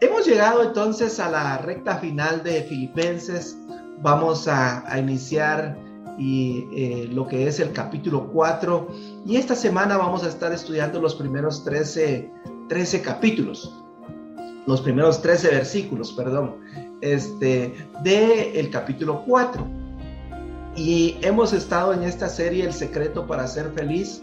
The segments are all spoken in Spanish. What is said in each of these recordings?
Hemos llegado entonces a la recta final de Filipenses. Vamos a, iniciar y, eh, lo que es el capítulo 4 y esta semana vamos a estar estudiando los primeros 13, 13 capítulos, los primeros 13 versículos, perdón, este, de el capítulo 4. Y hemos estado en esta serie El secreto para ser feliz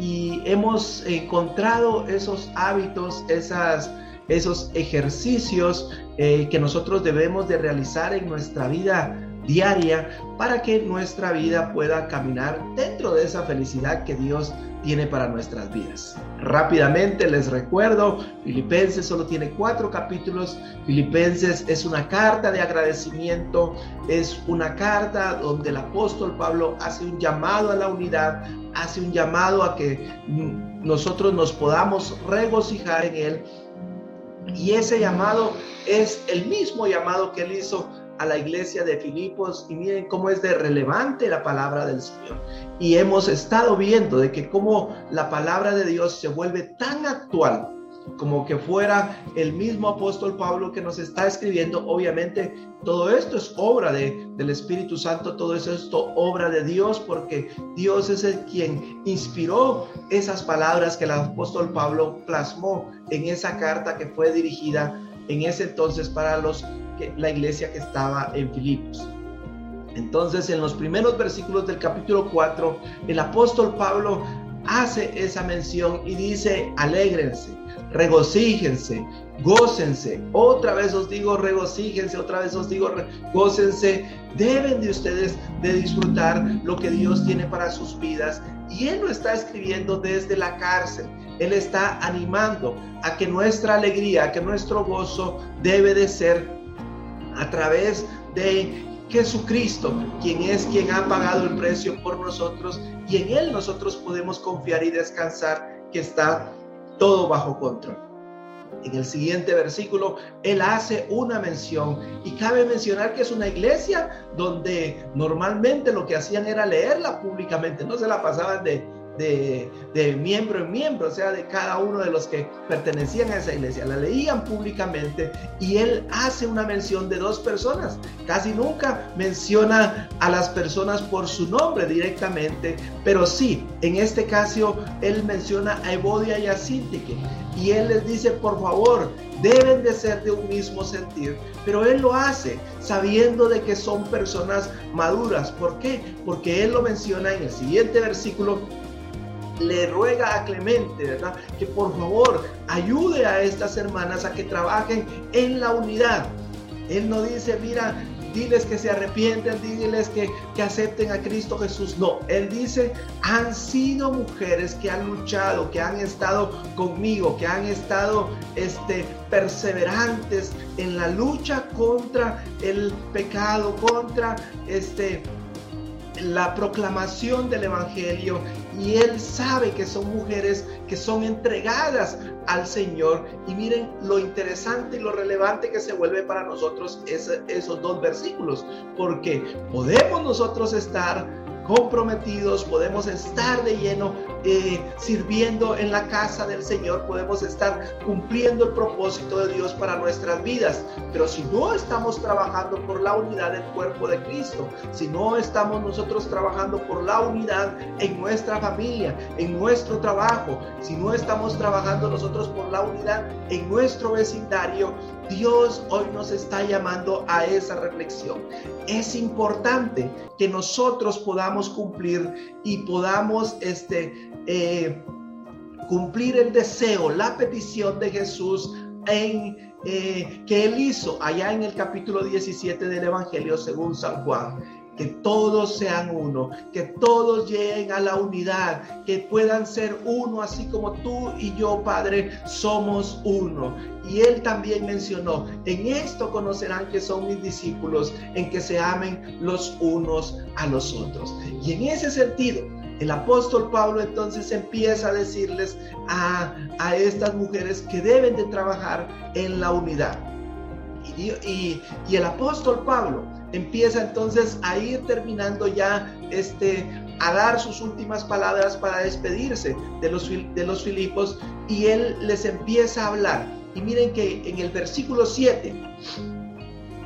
y hemos encontrado esos hábitos, esas, esos ejercicios eh, que nosotros debemos de realizar en nuestra vida diaria para que nuestra vida pueda caminar dentro de esa felicidad que Dios tiene para nuestras vidas. Rápidamente les recuerdo, Filipenses solo tiene cuatro capítulos. Filipenses es una carta de agradecimiento, es una carta donde el apóstol Pablo hace un llamado a la unidad, hace un llamado a que nosotros nos podamos regocijar en él. Y ese llamado es el mismo llamado que él hizo a la iglesia de Filipos y miren cómo es de relevante la palabra del Señor. Y hemos estado viendo de que cómo la palabra de Dios se vuelve tan actual como que fuera el mismo apóstol Pablo que nos está escribiendo. Obviamente todo esto es obra de, del Espíritu Santo, todo eso es obra de Dios porque Dios es el quien inspiró esas palabras que el apóstol Pablo plasmó en esa carta que fue dirigida en ese entonces para los la iglesia que estaba en Filipos. Entonces, en los primeros versículos del capítulo 4, el apóstol Pablo hace esa mención y dice, alégrense, regocíjense, gócense. Otra vez os digo, regocíjense, otra vez os digo, gócense. Deben de ustedes de disfrutar lo que Dios tiene para sus vidas. Y Él lo está escribiendo desde la cárcel. Él está animando a que nuestra alegría, a que nuestro gozo debe de ser a través de Jesucristo, quien es quien ha pagado el precio por nosotros y en Él nosotros podemos confiar y descansar que está todo bajo control. En el siguiente versículo, Él hace una mención y cabe mencionar que es una iglesia donde normalmente lo que hacían era leerla públicamente, no se la pasaban de de, miembro en miembro, o sea, de cada uno de los que pertenecían a esa iglesia. La leían públicamente y él hace una mención de dos personas. Casi nunca menciona a las personas por su nombre directamente, pero sí, en este caso, él menciona a Evodia y a Sintique. Y él les dice, por favor, deben de ser de un mismo sentir, pero él lo hace sabiendo de que son personas maduras. ¿Por qué? Porque él lo menciona en el siguiente versículo le ruega a Clemente, ¿verdad? Que por favor ayude a estas hermanas a que trabajen en la unidad. Él no dice, mira, diles que se arrepienten, diles que, que, acepten a Cristo Jesús. No, Él dice, han sido mujeres que han luchado, que han estado conmigo, que han estado este, perseverantes en la lucha contra el pecado, contra este, la proclamación del Evangelio y él sabe que son mujeres que son entregadas al Señor. Y miren lo interesante y lo relevante que se vuelve para nosotros esos dos versículos, porque podemos nosotros estar comprometidos, podemos estar de lleno eh, sirviendo en la casa del Señor, podemos estar cumpliendo el propósito de Dios para nuestras vidas. Pero si no estamos trabajando por la unidad del cuerpo de Cristo, si no estamos nosotros trabajando por la unidad en nuestra familia, en nuestro trabajo, si no estamos trabajando nosotros por la unidad en nuestro vecindario, Dios hoy nos está llamando a esa reflexión. Es importante que nosotros podamos cumplir y podamos este, eh, cumplir el deseo, la petición de Jesús en, eh, que él hizo allá en el capítulo 17 del Evangelio según San Juan que todos sean uno, que todos lleguen a la unidad, que puedan ser uno, así como tú y yo, Padre, somos uno. Y él también mencionó, en esto conocerán que son mis discípulos, en que se amen los unos a los otros. Y en ese sentido, el apóstol Pablo entonces empieza a decirles a, a estas mujeres que deben de trabajar en la unidad. Y, y, el apóstol Pablo empieza entonces a ir terminando ya este a dar sus últimas palabras para despedirse de los, de los Filipos y él les empieza a hablar. Y miren que en el versículo 7,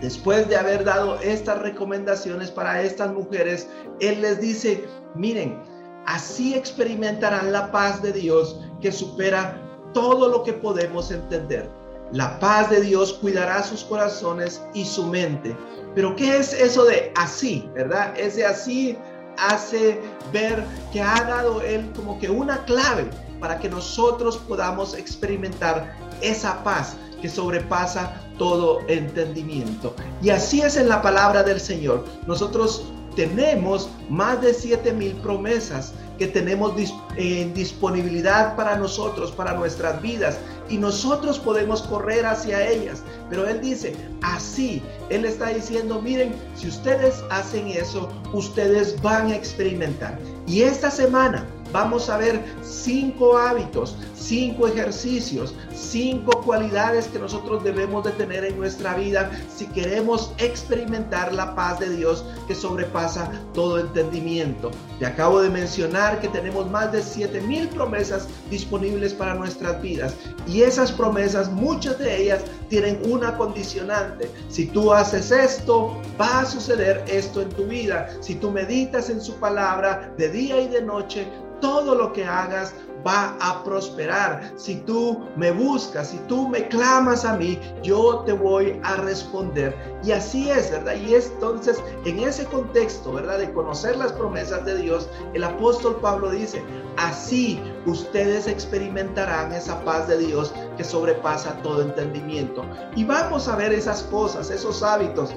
después de haber dado estas recomendaciones para estas mujeres, él les dice, miren, así experimentarán la paz de Dios que supera todo lo que podemos entender. La paz de Dios cuidará sus corazones y su mente. Pero ¿qué es eso de así, verdad? Ese así hace ver que ha dado Él como que una clave para que nosotros podamos experimentar esa paz que sobrepasa todo entendimiento. Y así es en la palabra del Señor. Nosotros tenemos más de siete mil promesas que tenemos en disponibilidad para nosotros, para nuestras vidas, y nosotros podemos correr hacia ellas. Pero Él dice, así, Él está diciendo, miren, si ustedes hacen eso, ustedes van a experimentar. Y esta semana vamos a ver cinco hábitos, cinco ejercicios, cinco cualidades que nosotros debemos de tener en nuestra vida si queremos experimentar la paz de Dios que sobrepasa todo entendimiento. Te acabo de mencionar que tenemos más de 7 mil promesas disponibles para nuestras vidas y esas promesas, muchas de ellas tienen una condicionante. Si tú haces esto, va a suceder esto en tu vida. Si tú meditas en su palabra de día y de noche, todo lo que hagas va a prosperar. Si tú me buscas, si tú me clamas a mí, yo te voy a responder. Y así es, ¿verdad? Y es entonces en ese contexto, ¿verdad? De conocer las promesas de Dios, el apóstol Pablo dice, así ustedes experimentarán esa paz de Dios que sobrepasa todo entendimiento. Y vamos a ver esas cosas, esos hábitos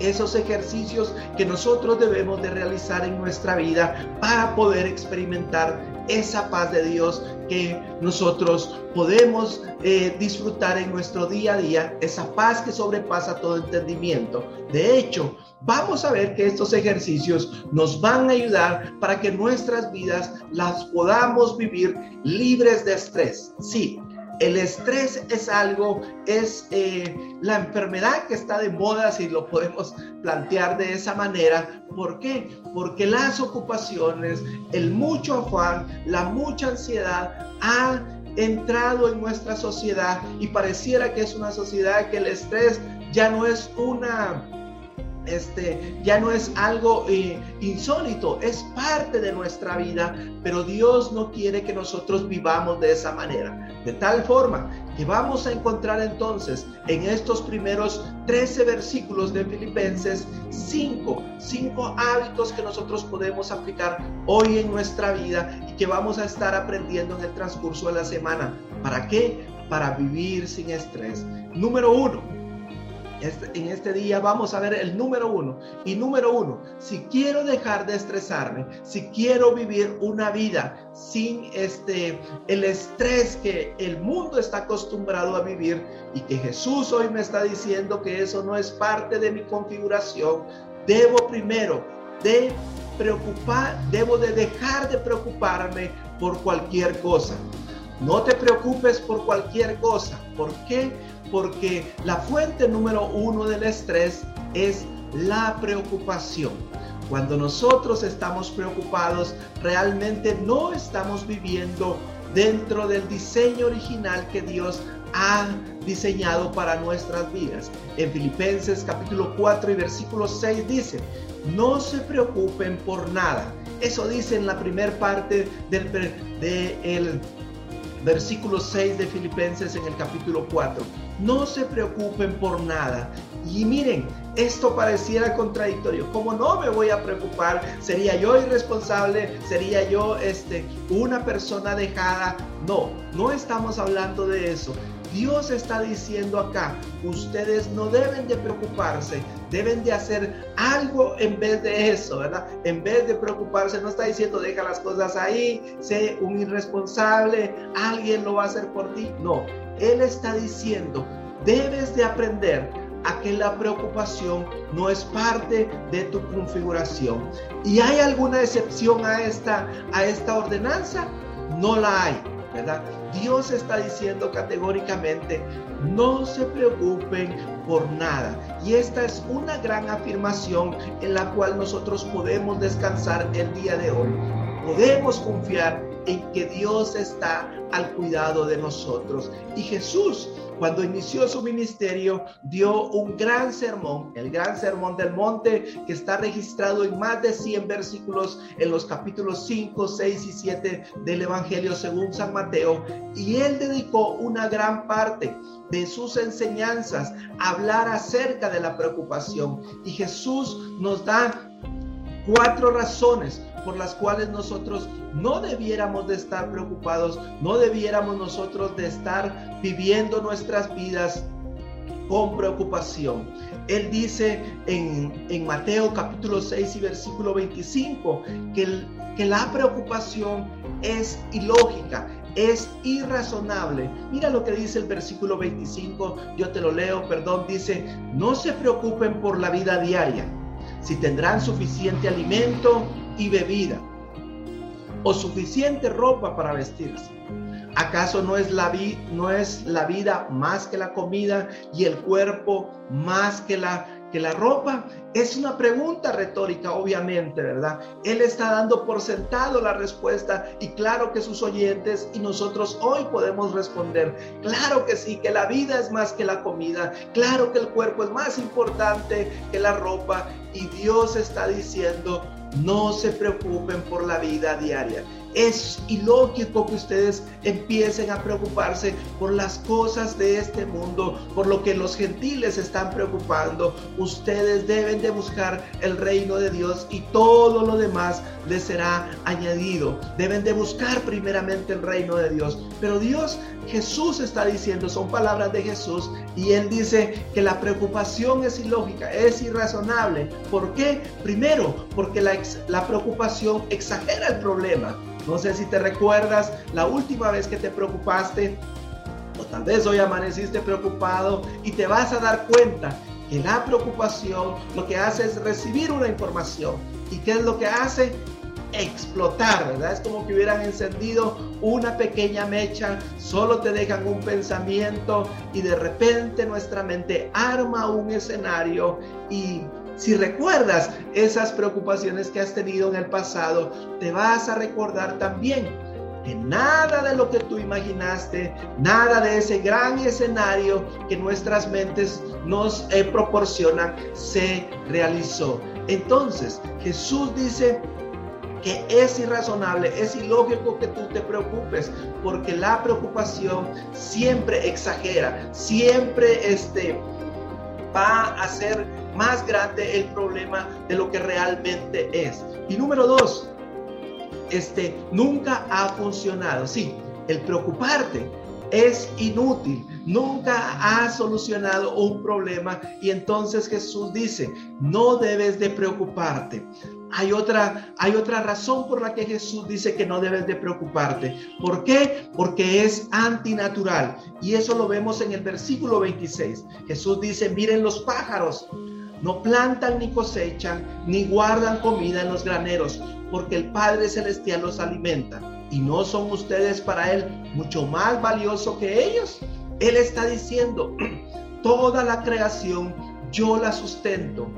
esos ejercicios que nosotros debemos de realizar en nuestra vida para poder experimentar esa paz de Dios que nosotros podemos eh, disfrutar en nuestro día a día, esa paz que sobrepasa todo entendimiento. De hecho, vamos a ver que estos ejercicios nos van a ayudar para que nuestras vidas las podamos vivir libres de estrés. Sí, el estrés es algo, es eh, la enfermedad que está de moda, si lo podemos plantear de esa manera. ¿Por qué? Porque las ocupaciones, el mucho afán, la mucha ansiedad ha entrado en nuestra sociedad y pareciera que es una sociedad que el estrés ya no es una este ya no es algo eh, insólito, es parte de nuestra vida, pero Dios no quiere que nosotros vivamos de esa manera. De tal forma que vamos a encontrar entonces en estos primeros 13 versículos de Filipenses 5, 5 hábitos que nosotros podemos aplicar hoy en nuestra vida y que vamos a estar aprendiendo en el transcurso de la semana. ¿Para qué? Para vivir sin estrés. Número uno, este, en este día vamos a ver el número uno. Y número uno, si quiero dejar de estresarme, si quiero vivir una vida sin este, el estrés que el mundo está acostumbrado a vivir y que Jesús hoy me está diciendo que eso no es parte de mi configuración, debo primero de preocupar, debo de dejar de preocuparme por cualquier cosa. No te preocupes por cualquier cosa. ¿Por qué? Porque la fuente número uno del estrés es la preocupación. Cuando nosotros estamos preocupados, realmente no estamos viviendo dentro del diseño original que Dios ha diseñado para nuestras vidas. En Filipenses capítulo 4 y versículo 6 dice, no se preocupen por nada. Eso dice en la primera parte del de versículo 6 de Filipenses en el capítulo 4. No se preocupen por nada. Y miren, esto pareciera contradictorio. Como no me voy a preocupar? ¿Sería yo irresponsable? ¿Sería yo este, una persona dejada? No, no estamos hablando de eso. Dios está diciendo acá, ustedes no deben de preocuparse, deben de hacer algo en vez de eso, ¿verdad? En vez de preocuparse, no está diciendo deja las cosas ahí, sé un irresponsable, alguien lo va a hacer por ti. No, Él está diciendo, debes de aprender a que la preocupación no es parte de tu configuración. ¿Y hay alguna excepción a esta, a esta ordenanza? No la hay. ¿verdad? Dios está diciendo categóricamente, no se preocupen por nada. Y esta es una gran afirmación en la cual nosotros podemos descansar el día de hoy. Podemos confiar en que Dios está al cuidado de nosotros. Y Jesús cuando inició su ministerio, dio un gran sermón, el gran sermón del monte, que está registrado en más de 100 versículos en los capítulos 5, 6 y 7 del Evangelio según San Mateo. Y él dedicó una gran parte de sus enseñanzas a hablar acerca de la preocupación. Y Jesús nos da cuatro razones por las cuales nosotros no debiéramos de estar preocupados, no debiéramos nosotros de estar viviendo nuestras vidas con preocupación. Él dice en, en Mateo capítulo 6 y versículo 25 que, que la preocupación es ilógica, es irrazonable. Mira lo que dice el versículo 25, yo te lo leo, perdón, dice, no se preocupen por la vida diaria, si tendrán suficiente alimento y bebida o suficiente ropa para vestirse. ¿Acaso no es, la no es la vida más que la comida y el cuerpo más que la, que la ropa? Es una pregunta retórica, obviamente, ¿verdad? Él está dando por sentado la respuesta y claro que sus oyentes y nosotros hoy podemos responder, claro que sí, que la vida es más que la comida, claro que el cuerpo es más importante que la ropa y Dios está diciendo, no se preocupen por la vida diaria. Es ilógico que ustedes empiecen a preocuparse por las cosas de este mundo, por lo que los gentiles están preocupando. Ustedes deben de buscar el reino de Dios y todo lo demás les será añadido. Deben de buscar primeramente el reino de Dios. Pero Dios, Jesús está diciendo, son palabras de Jesús, y Él dice que la preocupación es ilógica, es irrazonable. ¿Por qué? Primero, porque la, la preocupación exagera el problema. No sé si te recuerdas la última vez que te preocupaste o tal vez hoy amaneciste preocupado y te vas a dar cuenta que la preocupación lo que hace es recibir una información. ¿Y qué es lo que hace? explotar, ¿verdad? Es como que hubieran encendido una pequeña mecha, solo te dejan un pensamiento y de repente nuestra mente arma un escenario y si recuerdas esas preocupaciones que has tenido en el pasado, te vas a recordar también que nada de lo que tú imaginaste, nada de ese gran escenario que nuestras mentes nos eh, proporcionan, se realizó. Entonces, Jesús dice que es irrazonable, es ilógico que tú te preocupes, porque la preocupación siempre exagera, siempre este, va a ser más grande el problema de lo que realmente es. Y número dos, este nunca ha funcionado. Sí, el preocuparte es inútil, nunca ha solucionado un problema y entonces Jesús dice, no debes de preocuparte. Hay otra, hay otra razón por la que Jesús dice que no debes de preocuparte. ¿Por qué? Porque es antinatural. Y eso lo vemos en el versículo 26. Jesús dice, miren los pájaros. No plantan ni cosechan, ni guardan comida en los graneros, porque el Padre Celestial los alimenta. ¿Y no son ustedes para Él mucho más valioso que ellos? Él está diciendo, toda la creación yo la sustento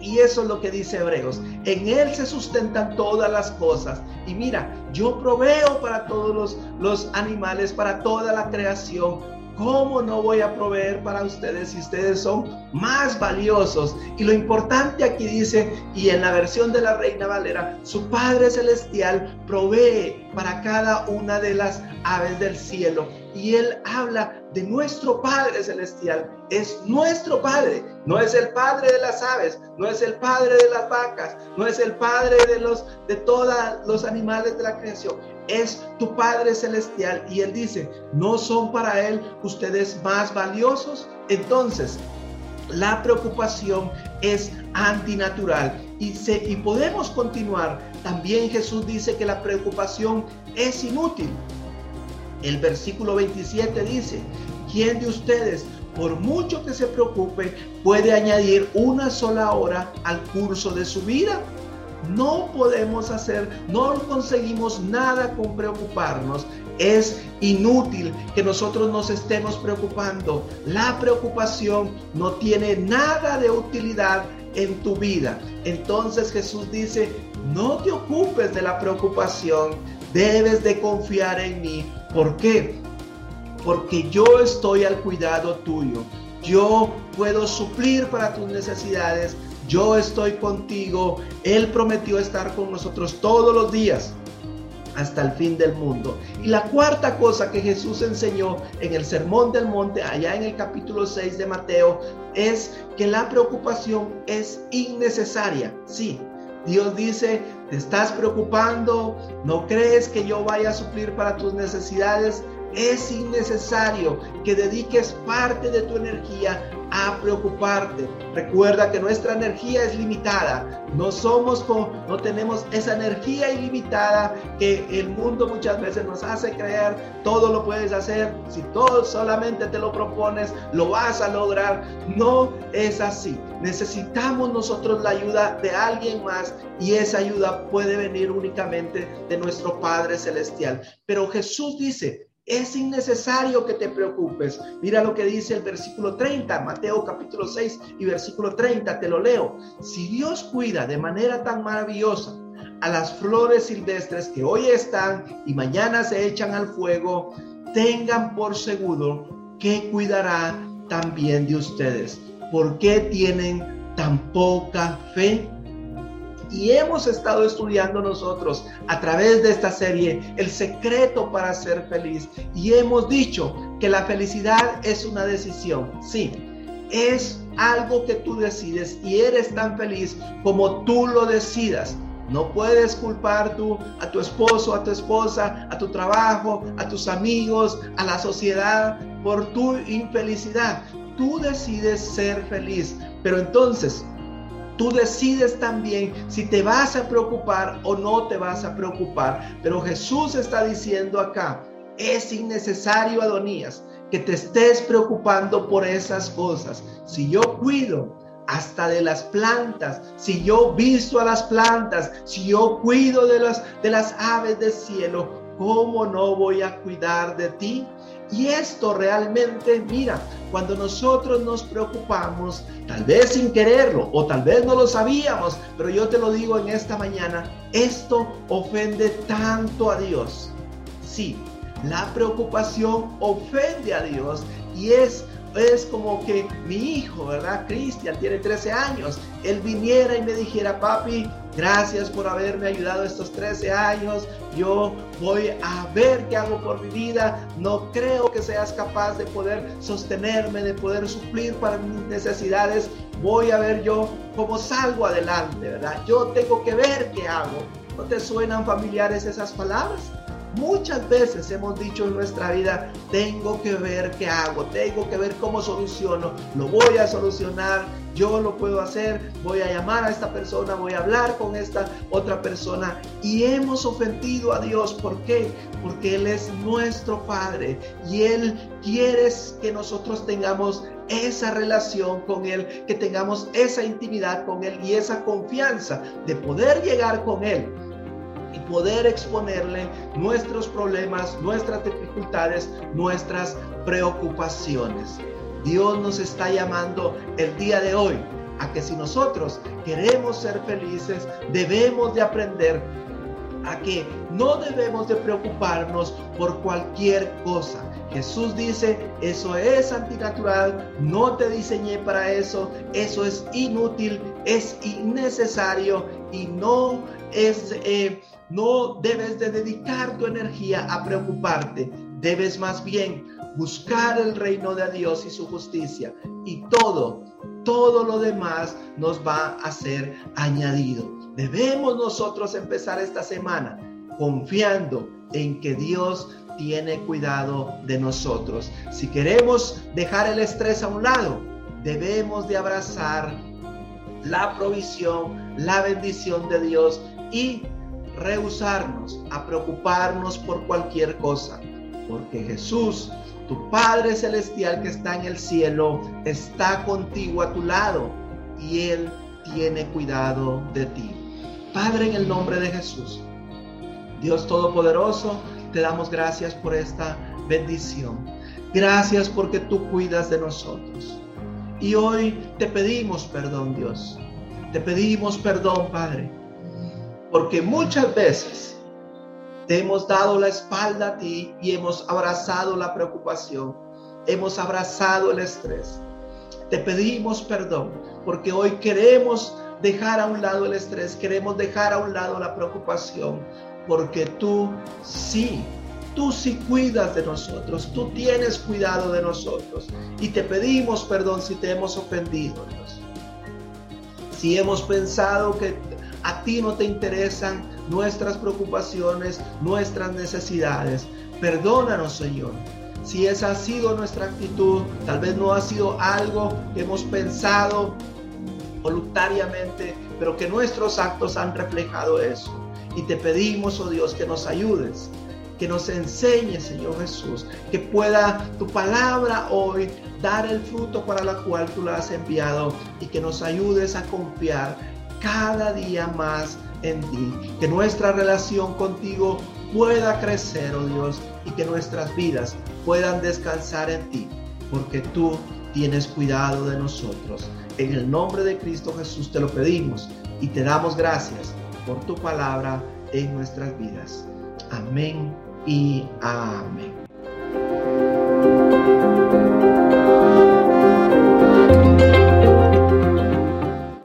y eso es lo que dice Hebreos. En Él se sustentan todas las cosas. Y mira, yo proveo para todos los, los animales, para toda la creación. ¿Cómo no voy a proveer para ustedes si ustedes son más valiosos? Y lo importante aquí dice, y en la versión de la Reina Valera, su Padre Celestial provee para cada una de las aves del cielo. Y Él habla de nuestro Padre Celestial. Es nuestro Padre. No es el Padre de las aves, no es el Padre de las vacas, no es el Padre de, los, de todos los animales de la creación. Es tu Padre Celestial. Y Él dice, ¿no son para Él ustedes más valiosos? Entonces, la preocupación es antinatural y, se, y podemos continuar. También Jesús dice que la preocupación es inútil. El versículo 27 dice, ¿quién de ustedes, por mucho que se preocupe, puede añadir una sola hora al curso de su vida? No podemos hacer, no conseguimos nada con preocuparnos. Es inútil que nosotros nos estemos preocupando. La preocupación no tiene nada de utilidad en tu vida. Entonces Jesús dice, no te ocupes de la preocupación, debes de confiar en mí. ¿Por qué? Porque yo estoy al cuidado tuyo. Yo puedo suplir para tus necesidades. Yo estoy contigo. Él prometió estar con nosotros todos los días hasta el fin del mundo. Y la cuarta cosa que Jesús enseñó en el Sermón del Monte, allá en el capítulo 6 de Mateo, es que la preocupación es innecesaria. Sí, Dios dice, te estás preocupando, no crees que yo vaya a suplir para tus necesidades, es innecesario que dediques parte de tu energía a preocuparte. Recuerda que nuestra energía es limitada. No somos como, no tenemos esa energía ilimitada que el mundo muchas veces nos hace creer. Todo lo puedes hacer. Si todo solamente te lo propones, lo vas a lograr. No es así. Necesitamos nosotros la ayuda de alguien más y esa ayuda puede venir únicamente de nuestro Padre Celestial. Pero Jesús dice, es innecesario que te preocupes. Mira lo que dice el versículo 30, Mateo capítulo 6 y versículo 30, te lo leo. Si Dios cuida de manera tan maravillosa a las flores silvestres que hoy están y mañana se echan al fuego, tengan por seguro que cuidará también de ustedes. ¿Por qué tienen tan poca fe? Y hemos estado estudiando nosotros a través de esta serie el secreto para ser feliz. Y hemos dicho que la felicidad es una decisión. Sí, es algo que tú decides y eres tan feliz como tú lo decidas. No puedes culpar tú a tu esposo, a tu esposa, a tu trabajo, a tus amigos, a la sociedad por tu infelicidad. Tú decides ser feliz. Pero entonces, Tú decides también si te vas a preocupar o no te vas a preocupar. Pero Jesús está diciendo acá, es innecesario, Adonías, que te estés preocupando por esas cosas. Si yo cuido hasta de las plantas, si yo visto a las plantas, si yo cuido de las, de las aves del cielo, ¿cómo no voy a cuidar de ti? Y esto realmente, mira, cuando nosotros nos preocupamos, tal vez sin quererlo o tal vez no lo sabíamos, pero yo te lo digo en esta mañana, esto ofende tanto a Dios. Sí, la preocupación ofende a Dios y es es como que mi hijo, ¿verdad? Cristian tiene 13 años. Él viniera y me dijera, papi, gracias por haberme ayudado estos 13 años. Yo voy a ver qué hago por mi vida. No creo que seas capaz de poder sostenerme, de poder suplir para mis necesidades. Voy a ver yo cómo salgo adelante, ¿verdad? Yo tengo que ver qué hago. ¿No te suenan familiares esas palabras? Muchas veces hemos dicho en nuestra vida, tengo que ver qué hago, tengo que ver cómo soluciono, lo voy a solucionar, yo lo puedo hacer, voy a llamar a esta persona, voy a hablar con esta otra persona y hemos ofendido a Dios. ¿Por qué? Porque Él es nuestro Padre y Él quiere que nosotros tengamos esa relación con Él, que tengamos esa intimidad con Él y esa confianza de poder llegar con Él y poder exponerle nuestros problemas, nuestras dificultades, nuestras preocupaciones. Dios nos está llamando el día de hoy a que si nosotros queremos ser felices, debemos de aprender a que no debemos de preocuparnos por cualquier cosa. Jesús dice, eso es antinatural, no te diseñé para eso, eso es inútil, es innecesario y no es eh, no debes de dedicar tu energía a preocuparte, debes más bien buscar el reino de Dios y su justicia y todo, todo lo demás nos va a ser añadido. Debemos nosotros empezar esta semana confiando en que Dios tiene cuidado de nosotros. Si queremos dejar el estrés a un lado, debemos de abrazar la provisión, la bendición de Dios y rehusarnos a preocuparnos por cualquier cosa, porque Jesús, tu Padre Celestial que está en el cielo, está contigo a tu lado y Él tiene cuidado de ti. Padre, en el nombre de Jesús, Dios Todopoderoso, te damos gracias por esta bendición. Gracias porque tú cuidas de nosotros. Y hoy te pedimos perdón, Dios. Te pedimos perdón, Padre. Porque muchas veces te hemos dado la espalda a ti y hemos abrazado la preocupación. Hemos abrazado el estrés. Te pedimos perdón porque hoy queremos dejar a un lado el estrés, queremos dejar a un lado la preocupación, porque tú sí, tú sí cuidas de nosotros, tú tienes cuidado de nosotros y te pedimos perdón si te hemos ofendido, Dios. Si hemos pensado que a ti no te interesan nuestras preocupaciones, nuestras necesidades, perdónanos, Señor. Si esa ha sido nuestra actitud, tal vez no ha sido algo que hemos pensado voluntariamente, pero que nuestros actos han reflejado eso. Y te pedimos, oh Dios, que nos ayudes, que nos enseñes, Señor Jesús, que pueda tu palabra hoy dar el fruto para la cual tú la has enviado y que nos ayudes a confiar cada día más en ti. Que nuestra relación contigo pueda crecer, oh Dios, y que nuestras vidas puedan descansar en ti, porque tú tienes cuidado de nosotros. En el nombre de Cristo Jesús te lo pedimos y te damos gracias por tu palabra en nuestras vidas. Amén y amén.